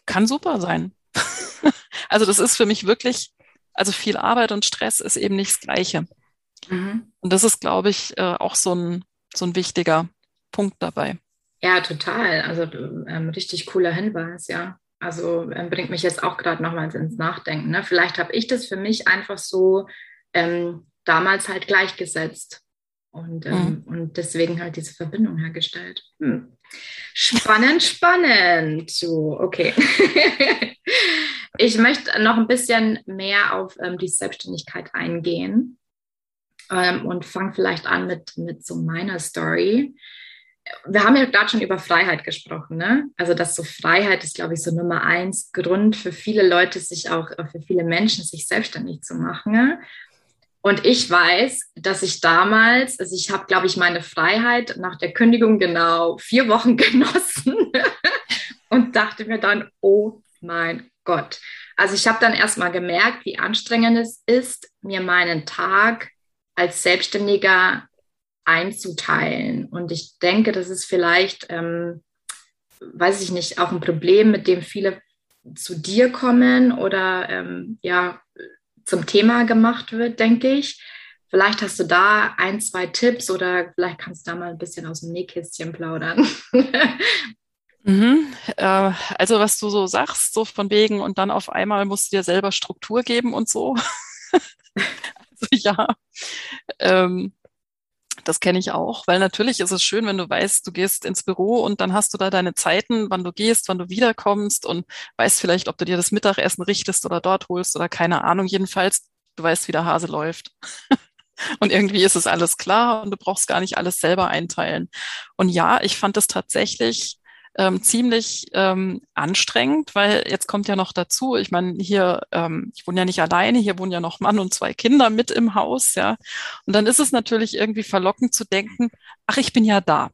kann super sein. <laughs> also das ist für mich wirklich, also viel Arbeit und Stress ist eben nicht das Gleiche. Mhm. Und das ist, glaube ich, äh, auch so ein, so ein wichtiger Punkt dabei. Ja, total. Also ähm, richtig cooler Hinweis, ja. Also ähm, bringt mich jetzt auch gerade nochmals ins Nachdenken. Ne? Vielleicht habe ich das für mich einfach so ähm, damals halt gleichgesetzt und, ähm, mhm. und deswegen halt diese Verbindung hergestellt. Hm. Spannend, spannend. So, okay. <laughs> ich möchte noch ein bisschen mehr auf ähm, die Selbstständigkeit eingehen ähm, und fange vielleicht an mit, mit so meiner Story. Wir haben ja gerade schon über Freiheit gesprochen, ne? Also, dass so Freiheit ist, glaube ich, so Nummer eins Grund für viele Leute, sich auch, für viele Menschen, sich selbstständig zu machen. Und ich weiß, dass ich damals, also ich habe, glaube ich, meine Freiheit nach der Kündigung genau vier Wochen <laughs> genossen und dachte mir dann, oh mein Gott. Also ich habe dann erstmal gemerkt, wie anstrengend es ist, mir meinen Tag als Selbstständiger einzuteilen. Und ich denke, das ist vielleicht, ähm, weiß ich nicht, auch ein Problem, mit dem viele zu dir kommen oder ähm, ja, zum Thema gemacht wird, denke ich. Vielleicht hast du da ein, zwei Tipps oder vielleicht kannst du da mal ein bisschen aus dem Nähkästchen plaudern. <laughs> Mhm. Äh, also was du so sagst, so von wegen und dann auf einmal musst du dir selber Struktur geben und so. <laughs> also ja, ähm, das kenne ich auch, weil natürlich ist es schön, wenn du weißt, du gehst ins Büro und dann hast du da deine Zeiten, wann du gehst, wann du wiederkommst und weißt vielleicht, ob du dir das Mittagessen richtest oder dort holst oder keine Ahnung. Jedenfalls, du weißt, wie der Hase läuft. <laughs> und irgendwie ist es alles klar und du brauchst gar nicht alles selber einteilen. Und ja, ich fand es tatsächlich ähm, ziemlich ähm, anstrengend, weil jetzt kommt ja noch dazu, ich meine, hier, ähm, ich wohne ja nicht alleine, hier wohnen ja noch Mann und zwei Kinder mit im Haus, ja. Und dann ist es natürlich irgendwie verlockend zu denken, ach, ich bin ja da.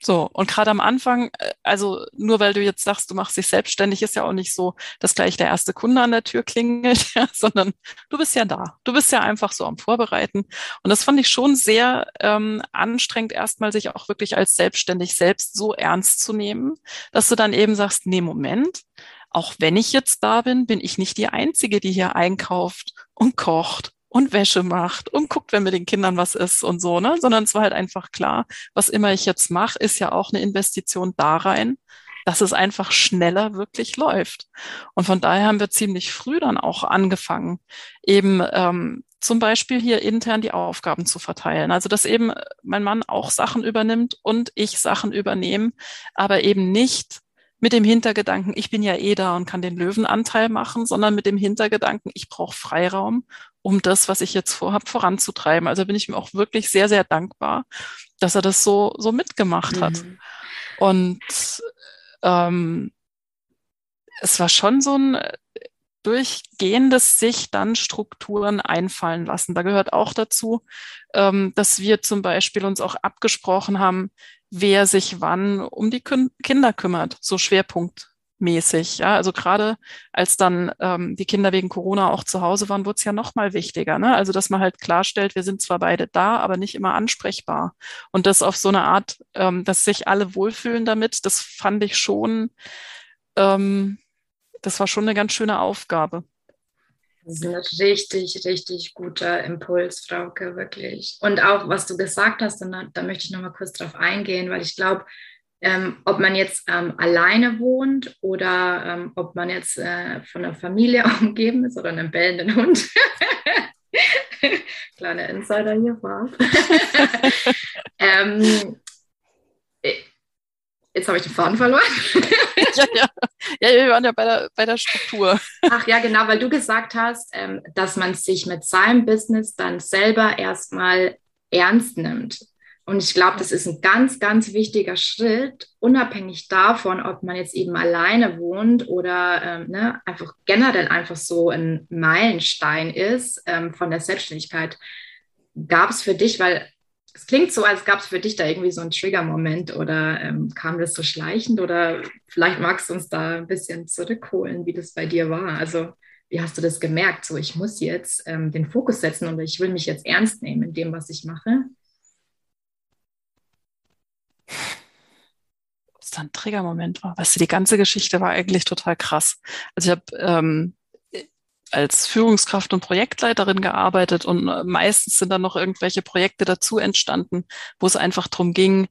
So, und gerade am Anfang, äh, also nur weil du jetzt sagst, du machst dich selbstständig, ist ja auch nicht so, dass gleich der erste Kunde an der Tür klingelt, <laughs> ja, sondern du bist ja da. Du bist ja einfach so am Vorbereiten. Und das fand ich schon sehr ähm, anstrengend, erstmal sich auch wirklich als selbstständig selbst so ernst zu nehmen, dass du dann eben sagst, nee, Moment, auch wenn ich jetzt da bin, bin ich nicht die Einzige, die hier einkauft und kocht und Wäsche macht und guckt, wenn mit den Kindern was ist und so, ne? Sondern es war halt einfach klar, was immer ich jetzt mache, ist ja auch eine Investition da rein, dass es einfach schneller wirklich läuft. Und von daher haben wir ziemlich früh dann auch angefangen, eben ähm, zum Beispiel hier intern die Aufgaben zu verteilen. Also dass eben mein Mann auch Sachen übernimmt und ich Sachen übernehme, aber eben nicht mit dem Hintergedanken, ich bin ja eh da und kann den Löwenanteil machen, sondern mit dem Hintergedanken, ich brauche Freiraum, um das, was ich jetzt vorhab, voranzutreiben. Also bin ich ihm auch wirklich sehr, sehr dankbar, dass er das so, so mitgemacht mhm. hat. Und ähm, es war schon so ein durchgehendes sich dann Strukturen einfallen lassen. Da gehört auch dazu, ähm, dass wir zum Beispiel uns auch abgesprochen haben, wer sich wann um die Kinder kümmert, so schwerpunktmäßig. Ja, also gerade als dann ähm, die Kinder wegen Corona auch zu Hause waren, wurde es ja noch mal wichtiger. Ne? Also dass man halt klarstellt, wir sind zwar beide da, aber nicht immer ansprechbar. Und das auf so eine Art, ähm, dass sich alle wohlfühlen damit, das fand ich schon, ähm, das war schon eine ganz schöne Aufgabe. Das ist ein richtig, richtig guter Impuls, Frauke, wirklich. Und auch, was du gesagt hast, und da, da möchte ich nochmal kurz drauf eingehen, weil ich glaube, ähm, ob man jetzt ähm, alleine wohnt oder ähm, ob man jetzt äh, von einer Familie <laughs> umgeben ist oder einem bellenden Hund. <laughs> Kleiner Insider hier war. <laughs> ähm, Jetzt habe ich den Faden verloren. <laughs> ja, ja. ja, wir waren ja bei der, bei der Struktur. Ach ja, genau, weil du gesagt hast, ähm, dass man sich mit seinem Business dann selber erstmal ernst nimmt. Und ich glaube, das ist ein ganz, ganz wichtiger Schritt, unabhängig davon, ob man jetzt eben alleine wohnt oder ähm, ne, einfach generell einfach so ein Meilenstein ist ähm, von der Selbstständigkeit. Gab es für dich, weil es klingt so, als gab es für dich da irgendwie so einen Trigger-Moment oder ähm, kam das so schleichend oder vielleicht magst du uns da ein bisschen zurückholen, wie das bei dir war. Also wie hast du das gemerkt? So, ich muss jetzt ähm, den Fokus setzen und ich will mich jetzt ernst nehmen in dem, was ich mache. Es dann ein Triggermoment war. Weißt du, die ganze Geschichte war eigentlich total krass. Also ich habe ähm, als Führungskraft und Projektleiterin gearbeitet und äh, meistens sind dann noch irgendwelche Projekte dazu entstanden, wo es einfach darum ging,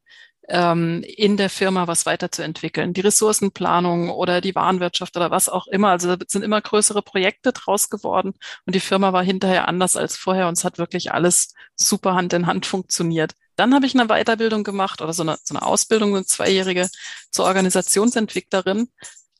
ähm, in der Firma was weiterzuentwickeln. Die Ressourcenplanung oder die Warenwirtschaft oder was auch immer. Also da sind immer größere Projekte draus geworden und die Firma war hinterher anders als vorher und es hat wirklich alles super Hand in Hand funktioniert. Dann habe ich eine Weiterbildung gemacht oder so eine, so eine Ausbildung, eine zweijährige zur Organisationsentwicklerin,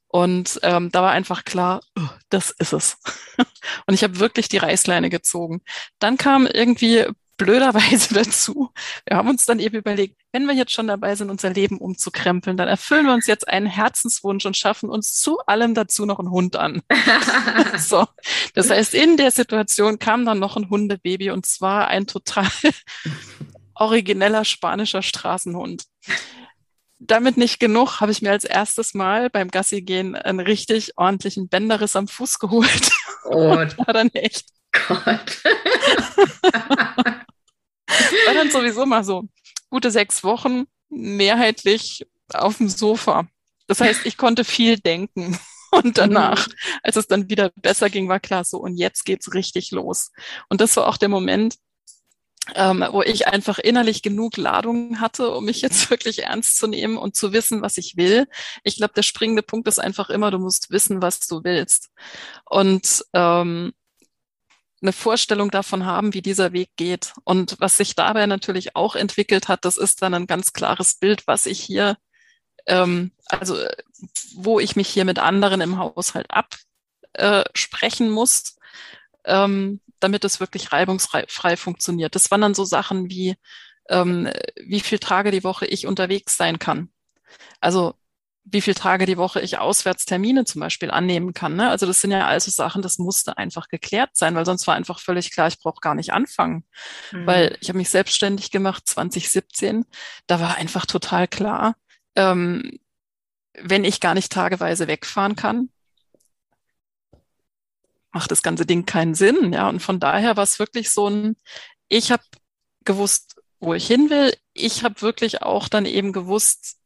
und ähm, da war einfach klar, oh, das ist es. <laughs> und ich habe wirklich die Reißleine gezogen. Dann kam irgendwie blöderweise <laughs> dazu, wir haben uns dann eben überlegt, wenn wir jetzt schon dabei sind, unser Leben umzukrempeln, dann erfüllen wir uns jetzt einen Herzenswunsch und schaffen uns zu allem dazu noch einen Hund an. <laughs> so. Das heißt, in der Situation kam dann noch ein Hundebaby und zwar ein total origineller spanischer Straßenhund damit nicht genug, habe ich mir als erstes Mal beim Gassi gehen einen richtig ordentlichen Bänderriss am Fuß geholt. Oh. Und <laughs> war dann echt. Gott. <laughs> war dann sowieso mal so gute sechs Wochen mehrheitlich auf dem Sofa. Das heißt, ich konnte viel denken. <laughs> Und danach, mhm. als es dann wieder besser ging, war klar so, und jetzt geht's richtig los. Und das war auch der Moment, ähm, wo ich einfach innerlich genug Ladung hatte, um mich jetzt wirklich ernst zu nehmen und zu wissen, was ich will. Ich glaube, der springende Punkt ist einfach immer, du musst wissen, was du willst. Und ähm, eine Vorstellung davon haben, wie dieser Weg geht. Und was sich dabei natürlich auch entwickelt hat, das ist dann ein ganz klares Bild, was ich hier, ähm, also wo ich mich hier mit anderen im Haushalt absprechen äh, muss. Ähm, damit es wirklich reibungsfrei funktioniert. Das waren dann so Sachen wie, ähm, wie viel Tage die Woche ich unterwegs sein kann. Also wie viele Tage die Woche ich Auswärtstermine zum Beispiel annehmen kann. Ne? Also das sind ja also Sachen, das musste einfach geklärt sein, weil sonst war einfach völlig klar, ich brauche gar nicht anfangen. Mhm. Weil ich habe mich selbstständig gemacht 2017. Da war einfach total klar, ähm, wenn ich gar nicht tageweise wegfahren kann, macht das ganze Ding keinen Sinn. Ja, und von daher war es wirklich so ein, ich habe gewusst, wo ich hin will. Ich habe wirklich auch dann eben gewusst,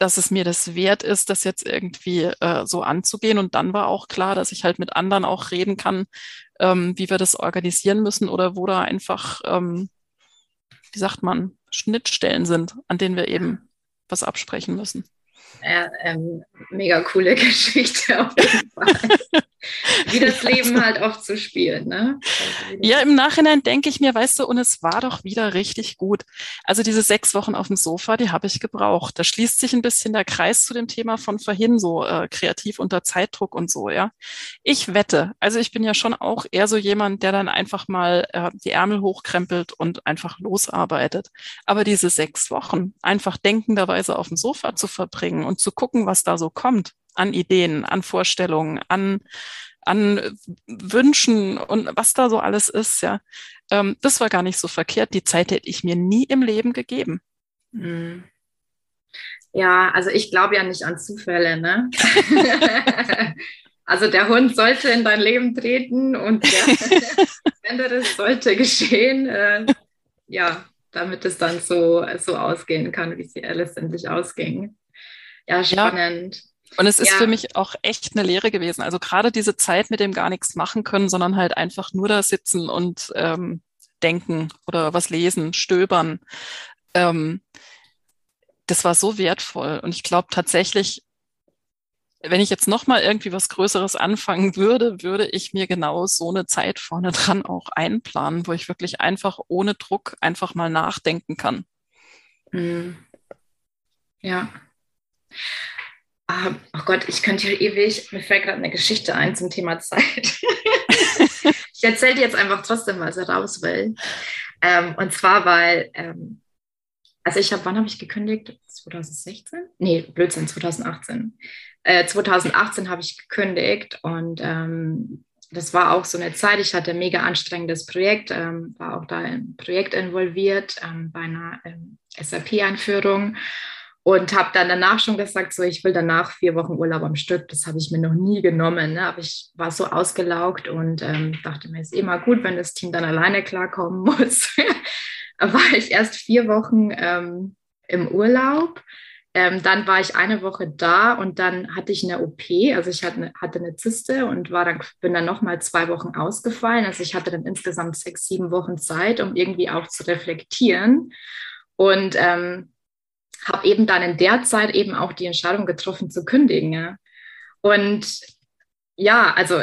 dass es mir das wert ist, das jetzt irgendwie äh, so anzugehen. Und dann war auch klar, dass ich halt mit anderen auch reden kann, ähm, wie wir das organisieren müssen oder wo da einfach, ähm, wie sagt man, Schnittstellen sind, an denen wir eben was absprechen müssen. Ja, ähm, mega coole <laughs> Geschichte auf jeden Fall. <laughs> Wie das <laughs> Leben halt oft so spielt, ne? Ja, im Nachhinein denke ich mir, weißt du, und es war doch wieder richtig gut. Also diese sechs Wochen auf dem Sofa, die habe ich gebraucht. Da schließt sich ein bisschen der Kreis zu dem Thema von vorhin, so äh, kreativ unter Zeitdruck und so, ja. Ich wette, also ich bin ja schon auch eher so jemand, der dann einfach mal äh, die Ärmel hochkrempelt und einfach losarbeitet. Aber diese sechs Wochen einfach denkenderweise auf dem Sofa zu verbringen und zu gucken, was da so kommt, an Ideen, an Vorstellungen, an, an Wünschen und was da so alles ist, ja. Ähm, das war gar nicht so verkehrt. Die Zeit hätte ich mir nie im Leben gegeben. Hm. Ja, also ich glaube ja nicht an Zufälle, ne? <laughs> also der Hund sollte in dein Leben treten und der <laughs> <laughs> anderes sollte geschehen. Äh, ja, damit es dann so, so ausgehen kann, wie es letztendlich ausging. Ja, spannend. Ja. Und es ist ja. für mich auch echt eine Lehre gewesen. Also gerade diese Zeit mit dem gar nichts machen können, sondern halt einfach nur da sitzen und ähm, denken oder was lesen, stöbern. Ähm, das war so wertvoll. Und ich glaube tatsächlich, wenn ich jetzt nochmal irgendwie was Größeres anfangen würde, würde ich mir genau so eine Zeit vorne <laughs> dran auch einplanen, wo ich wirklich einfach ohne Druck einfach mal nachdenken kann. Mhm. Ja. Ah, oh Gott, ich könnte hier ewig, mir fällt gerade eine Geschichte ein zum Thema Zeit. <laughs> ich erzähle dir jetzt einfach trotzdem, was er raus will. Ähm, und zwar, weil, ähm, also ich habe, wann habe ich gekündigt? 2016? Nee, Blödsinn, 2018. Äh, 2018 habe ich gekündigt und ähm, das war auch so eine Zeit, ich hatte ein mega anstrengendes Projekt, ähm, war auch da im Projekt involviert ähm, bei einer ähm, SAP-Einführung und habe dann danach schon gesagt, so ich will danach vier Wochen Urlaub am Stück. Das habe ich mir noch nie genommen. Ne? Aber ich war so ausgelaugt und ähm, dachte mir, ist immer gut, wenn das Team dann alleine klarkommen <laughs> muss. war ich erst vier Wochen ähm, im Urlaub. Ähm, dann war ich eine Woche da und dann hatte ich eine OP. Also ich hatte, hatte eine Zyste und war dann, bin dann nochmal zwei Wochen ausgefallen. Also ich hatte dann insgesamt sechs, sieben Wochen Zeit, um irgendwie auch zu reflektieren. Und ähm, habe eben dann in der Zeit eben auch die Entscheidung getroffen zu kündigen. Ja. Und ja, also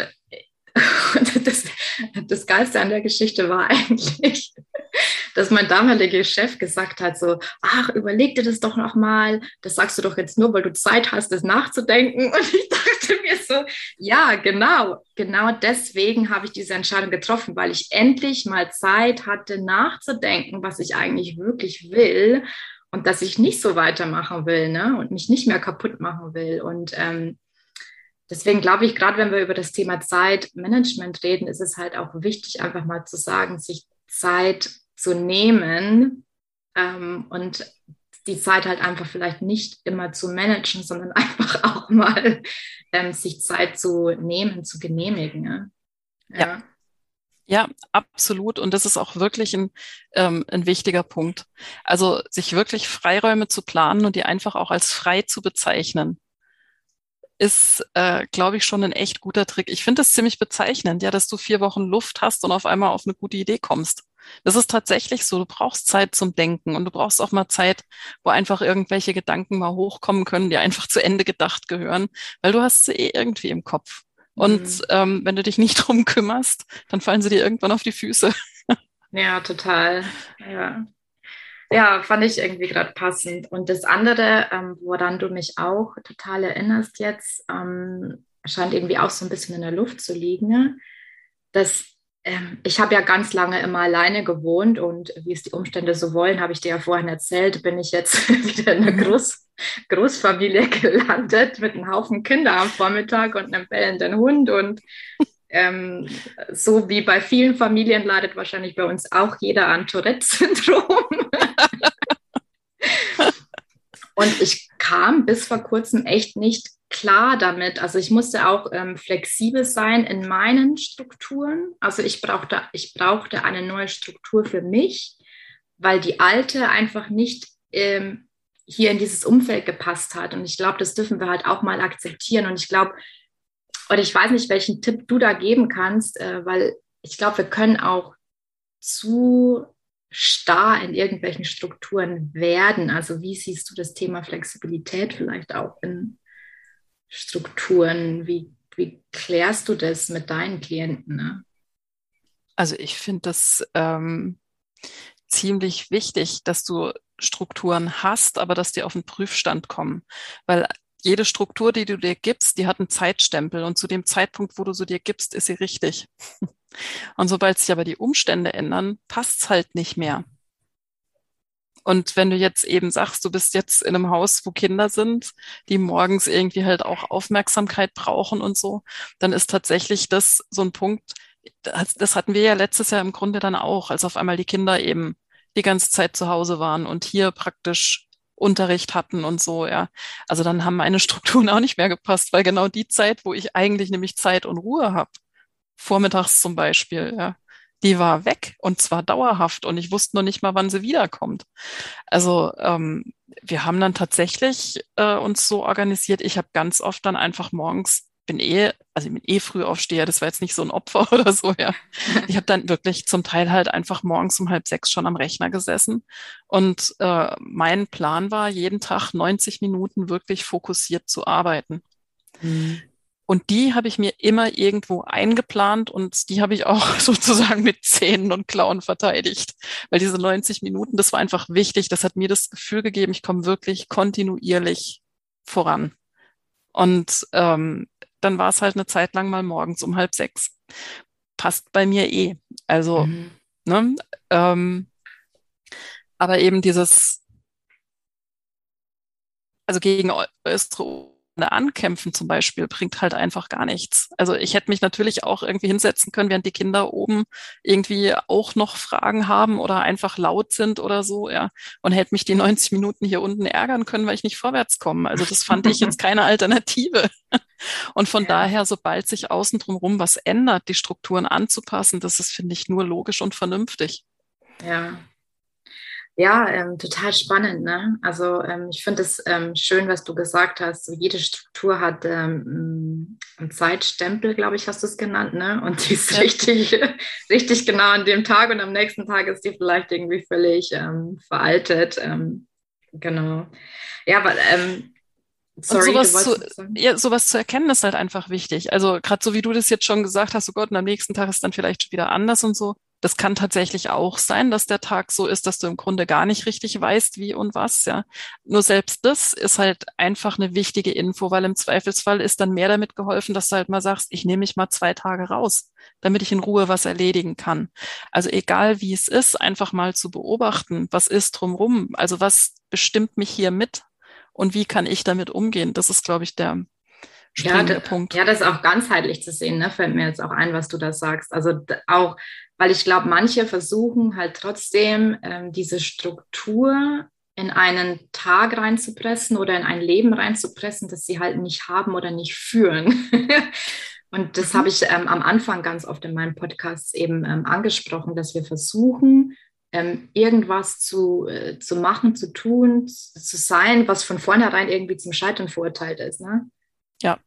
<laughs> das, das Geilste an der Geschichte war eigentlich, dass mein damaliger Chef gesagt hat, so, ach, überleg dir das doch nochmal, das sagst du doch jetzt nur, weil du Zeit hast, das nachzudenken. <laughs> Und ich dachte mir so, ja, genau, genau deswegen habe ich diese Entscheidung getroffen, weil ich endlich mal Zeit hatte, nachzudenken, was ich eigentlich wirklich will und dass ich nicht so weitermachen will ne? und mich nicht mehr kaputt machen will. Und ähm, deswegen glaube ich, gerade wenn wir über das Thema Zeitmanagement reden, ist es halt auch wichtig, einfach mal zu sagen, sich Zeit zu nehmen ähm, und die Zeit halt einfach vielleicht nicht immer zu managen, sondern <laughs> einfach auch mal ähm, sich Zeit zu nehmen, zu genehmigen. Ne? Ja. ja. Ja, absolut. Und das ist auch wirklich ein, ähm, ein wichtiger Punkt. Also sich wirklich Freiräume zu planen und die einfach auch als frei zu bezeichnen, ist, äh, glaube ich, schon ein echt guter Trick. Ich finde es ziemlich bezeichnend, ja, dass du vier Wochen Luft hast und auf einmal auf eine gute Idee kommst. Das ist tatsächlich so. Du brauchst Zeit zum Denken und du brauchst auch mal Zeit, wo einfach irgendwelche Gedanken mal hochkommen können, die einfach zu Ende gedacht gehören, weil du hast sie eh irgendwie im Kopf. Und mhm. ähm, wenn du dich nicht <laughs> drum kümmerst, dann fallen sie dir irgendwann auf die Füße. <laughs> Ja, total. Ja. Ja, fand ich irgendwie gerade passend. Und das andere, ähm, woran du mich auch total erinnerst jetzt, ähm, scheint irgendwie auch so ein bisschen in der Luft zu liegen, ne? dass ich habe ja ganz lange immer alleine gewohnt und wie es die Umstände so wollen, habe ich dir ja vorhin erzählt, bin ich jetzt <laughs> wieder in einer mhm. Groß Großfamilie gelandet mit einem Haufen Kinder am Vormittag und einem bellenden Hund und ähm, so wie bei vielen Familien leidet wahrscheinlich bei uns auch jeder an Tourette-Syndrom. <laughs> und ich kam bis vor kurzem echt nicht klar damit. Also ich musste auch ähm, flexibel sein in meinen Strukturen. Also ich brauchte, ich brauchte eine neue Struktur für mich, weil die alte einfach nicht ähm, hier in dieses Umfeld gepasst hat. Und ich glaube, das dürfen wir halt auch mal akzeptieren. Und ich glaube, oder ich weiß nicht, welchen Tipp du da geben kannst, äh, weil ich glaube, wir können auch zu starr in irgendwelchen Strukturen werden. Also wie siehst du das Thema Flexibilität vielleicht auch in Strukturen? Wie, wie klärst du das mit deinen Klienten? Ne? Also ich finde das ähm, ziemlich wichtig, dass du Strukturen hast, aber dass die auf den Prüfstand kommen. Weil jede Struktur, die du dir gibst, die hat einen Zeitstempel und zu dem Zeitpunkt, wo du sie dir gibst, ist sie richtig. <laughs> Und sobald sich aber die Umstände ändern, passt's halt nicht mehr. Und wenn du jetzt eben sagst, du bist jetzt in einem Haus, wo Kinder sind, die morgens irgendwie halt auch Aufmerksamkeit brauchen und so, dann ist tatsächlich das so ein Punkt, das, das hatten wir ja letztes Jahr im Grunde dann auch, als auf einmal die Kinder eben die ganze Zeit zu Hause waren und hier praktisch Unterricht hatten und so, ja. Also dann haben meine <laughs> Strukturen auch nicht mehr gepasst, weil genau die Zeit, wo ich eigentlich nämlich Zeit und Ruhe habe, vormittags zum Beispiel, ja, die war weg und zwar dauerhaft und ich wusste noch nicht mal, wann sie wiederkommt. Also ähm, wir haben dann tatsächlich äh, uns so organisiert. Ich habe ganz oft dann einfach morgens bin eh, also ich bin eh früh aufsteher, das war jetzt nicht so ein Opfer <laughs> oder so, ja. Ich habe dann wirklich zum Teil halt einfach morgens um halb sechs schon am Rechner gesessen. Und äh, mein Plan war, jeden Tag 90 Minuten wirklich fokussiert zu arbeiten. Mhm. Und die habe ich mir immer irgendwo eingeplant und die habe ich auch <laughs> sozusagen mit Zähnen und Klauen verteidigt. Weil diese 90 Minuten, das war einfach wichtig. Das hat mir das Gefühl gegeben, ich komme wirklich kontinuierlich voran. Und ähm, dann war es halt eine Zeit lang mal morgens um halb sechs. Passt bei mir eh. Also, mhm. ne? Ähm, aber eben dieses, also gegen äußere ankämpfen zum Beispiel bringt halt einfach gar nichts. Also ich hätte mich natürlich auch irgendwie hinsetzen können, während die Kinder oben irgendwie auch noch Fragen haben oder einfach laut sind oder so, ja, und hätte mich die 90 Minuten hier unten ärgern können, weil ich nicht vorwärts komme. Also das fand ich jetzt <laughs> keine Alternative. Und von ja. daher, sobald sich außen drumherum was ändert, die Strukturen anzupassen, das ist, finde ich, nur logisch und vernünftig. Ja, ja, ähm, total spannend. Ne? Also ähm, ich finde es ähm, schön, was du gesagt hast. So jede Struktur hat ähm, einen Zeitstempel, glaube ich, hast du es genannt. Ne? Und die ist ja. richtig, <laughs> richtig genau an dem Tag und am nächsten Tag ist die vielleicht irgendwie völlig ähm, veraltet. Ähm, genau. Ja, aber Sorry, und sowas zu, ja, sowas zu erkennen ist halt einfach wichtig. Also gerade so wie du das jetzt schon gesagt hast, so Gott, und am nächsten Tag ist dann vielleicht schon wieder anders und so. Das kann tatsächlich auch sein, dass der Tag so ist, dass du im Grunde gar nicht richtig weißt, wie und was, ja. Nur selbst das ist halt einfach eine wichtige Info, weil im Zweifelsfall ist dann mehr damit geholfen, dass du halt mal sagst, ich nehme mich mal zwei Tage raus, damit ich in Ruhe was erledigen kann. Also egal wie es ist, einfach mal zu beobachten, was ist drumrum, also was bestimmt mich hier mit und wie kann ich damit umgehen? Das ist, glaube ich, der ja, Punkt. Ja, das auch ganzheitlich zu sehen, ne? fällt mir jetzt auch ein, was du da sagst. Also auch, weil ich glaube, manche versuchen halt trotzdem ähm, diese Struktur in einen Tag reinzupressen oder in ein Leben reinzupressen, das sie halt nicht haben oder nicht führen. <laughs> Und das mhm. habe ich ähm, am Anfang ganz oft in meinem Podcast eben ähm, angesprochen, dass wir versuchen, ähm, irgendwas zu, äh, zu machen, zu tun, zu sein, was von vornherein irgendwie zum Scheitern verurteilt ist. Ne? Ja.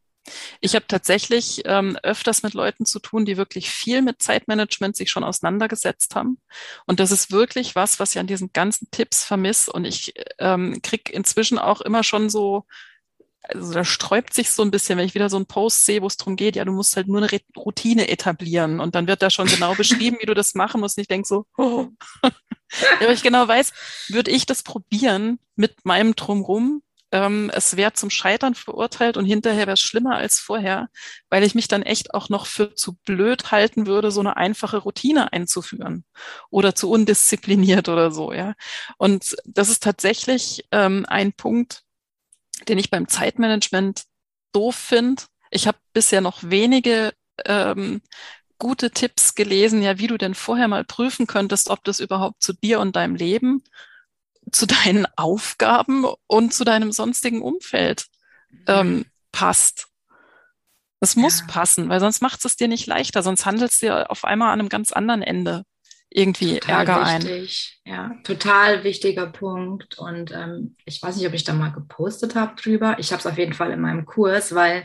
Ich habe tatsächlich ähm, öfters mit Leuten zu tun, die wirklich viel mit Zeitmanagement sich schon auseinandergesetzt haben. Und das ist wirklich was, was ich an diesen ganzen Tipps vermisse. Und ich ähm, krieg inzwischen auch immer schon so also da sträubt sich so ein bisschen, wenn ich wieder so einen Post sehe, wo es darum geht, ja, du musst halt nur eine Routine etablieren und dann wird da schon genau beschrieben, wie du das machen musst. Und ich denke so, oh. <laughs> ja, weil ich genau weiß, würde ich das probieren mit meinem Drumrum, ähm, es wäre zum Scheitern verurteilt und hinterher wäre es schlimmer als vorher, weil ich mich dann echt auch noch für zu blöd halten würde, so eine einfache Routine einzuführen oder zu undiszipliniert oder so, ja. Und das ist tatsächlich ähm, ein Punkt, den ich beim Zeitmanagement doof finde. Ich habe bisher noch wenige ähm, gute Tipps gelesen, ja, wie du denn vorher mal prüfen könntest, ob das überhaupt zu dir und deinem Leben, zu deinen Aufgaben und zu deinem sonstigen Umfeld ähm, passt. Es muss ja. passen, weil sonst macht es dir nicht leichter, sonst handelst du auf einmal an einem ganz anderen Ende irgendwie total Ärger wichtig. ein. Ja, total wichtiger Punkt. Und ähm, ich weiß nicht, ob ich da mal gepostet habe drüber. Ich habe es auf jeden Fall in meinem Kurs, weil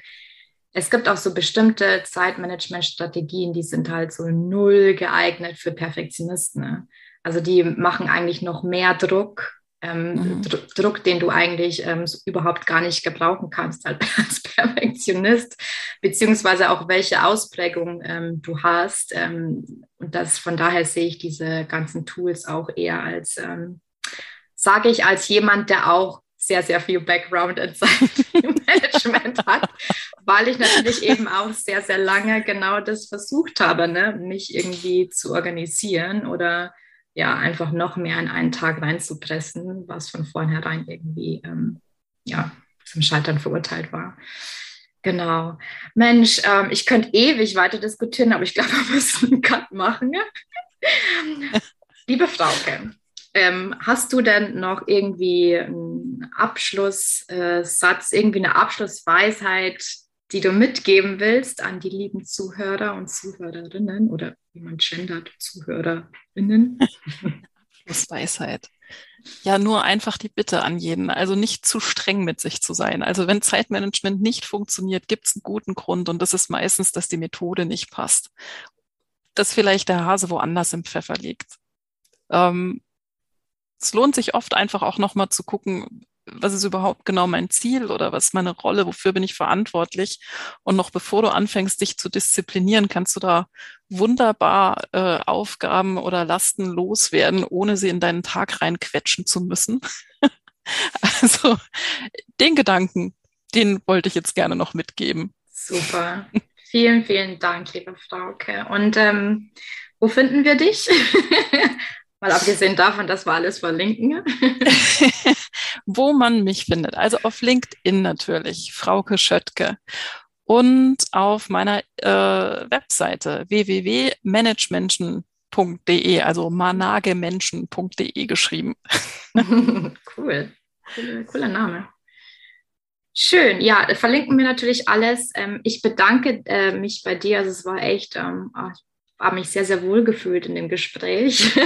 es gibt auch so bestimmte Zeitmanagement-Strategien, die sind halt so null geeignet für Perfektionisten. Ne? Also die machen eigentlich noch mehr Druck, ähm, mhm. Druck, den du eigentlich ähm, so überhaupt gar nicht gebrauchen kannst <laughs> als Perfektionist, beziehungsweise auch welche Ausprägung ähm, du hast. Ähm, und das von daher sehe ich diese ganzen Tools auch eher als, ähm, sage ich, als jemand, der auch sehr, sehr viel Background in <laughs> seinem Management hat, weil ich natürlich eben auch sehr, sehr lange genau das versucht habe, ne? mich irgendwie zu organisieren oder ja, einfach noch mehr in einen Tag reinzupressen, was von vornherein irgendwie ähm, ja, zum Scheitern verurteilt war. Genau. Mensch, ähm, ich könnte ewig weiter diskutieren, aber ich glaube, wir müssen einen Cut machen. Liebe Frauke, ähm, hast du denn noch irgendwie einen Abschlusssatz, äh, irgendwie eine Abschlussweisheit, die du mitgeben willst an die lieben Zuhörer und Zuhörerinnen oder wie man gendert, Zuhörerinnen? <laughs> Abschlussweisheit. Ja, nur einfach die Bitte an jeden, also nicht zu streng mit sich zu sein. Also wenn Zeitmanagement nicht funktioniert, gibt es einen guten Grund und das ist meistens, dass die Methode nicht passt. Dass vielleicht der Hase woanders im Pfeffer liegt. Ähm, es lohnt sich oft einfach auch nochmal zu gucken, was ist überhaupt genau mein Ziel oder was ist meine Rolle, wofür bin ich verantwortlich. Und noch bevor du anfängst, dich zu disziplinieren, kannst du da wunderbar äh, Aufgaben oder Lasten loswerden, ohne sie in deinen Tag reinquetschen zu müssen. <laughs> also den Gedanken, den wollte ich jetzt gerne noch mitgeben. Super. Vielen, vielen Dank, liebe Frauke. Und ähm, wo finden wir dich? <laughs> Mal abgesehen davon, dass wir alles verlinken. <laughs> Wo man mich findet. Also auf LinkedIn natürlich, Frauke Schöttke. Und auf meiner äh, Webseite www.managemenschen.de, also managemenschen.de geschrieben. <laughs> cool. Cooler, cooler Name. Schön, ja, verlinken wir natürlich alles. Ähm, ich bedanke äh, mich bei dir. Also es war echt, ähm, ah, habe mich sehr, sehr wohl gefühlt in dem Gespräch. <laughs>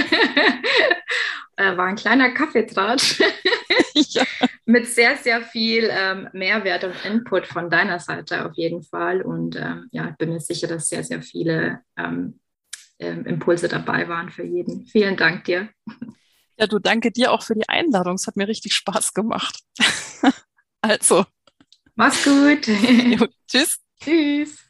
Äh, war ein kleiner Kaffeetratsch <laughs> ja. mit sehr, sehr viel ähm, Mehrwert und Input von deiner Seite auf jeden Fall. Und ähm, ja, ich bin mir sicher, dass sehr, sehr viele ähm, ähm Impulse dabei waren für jeden. Vielen Dank dir. Ja, du danke dir auch für die Einladung. Es hat mir richtig Spaß gemacht. <laughs> also. Mach's gut. jo, tschüss. Tschüss.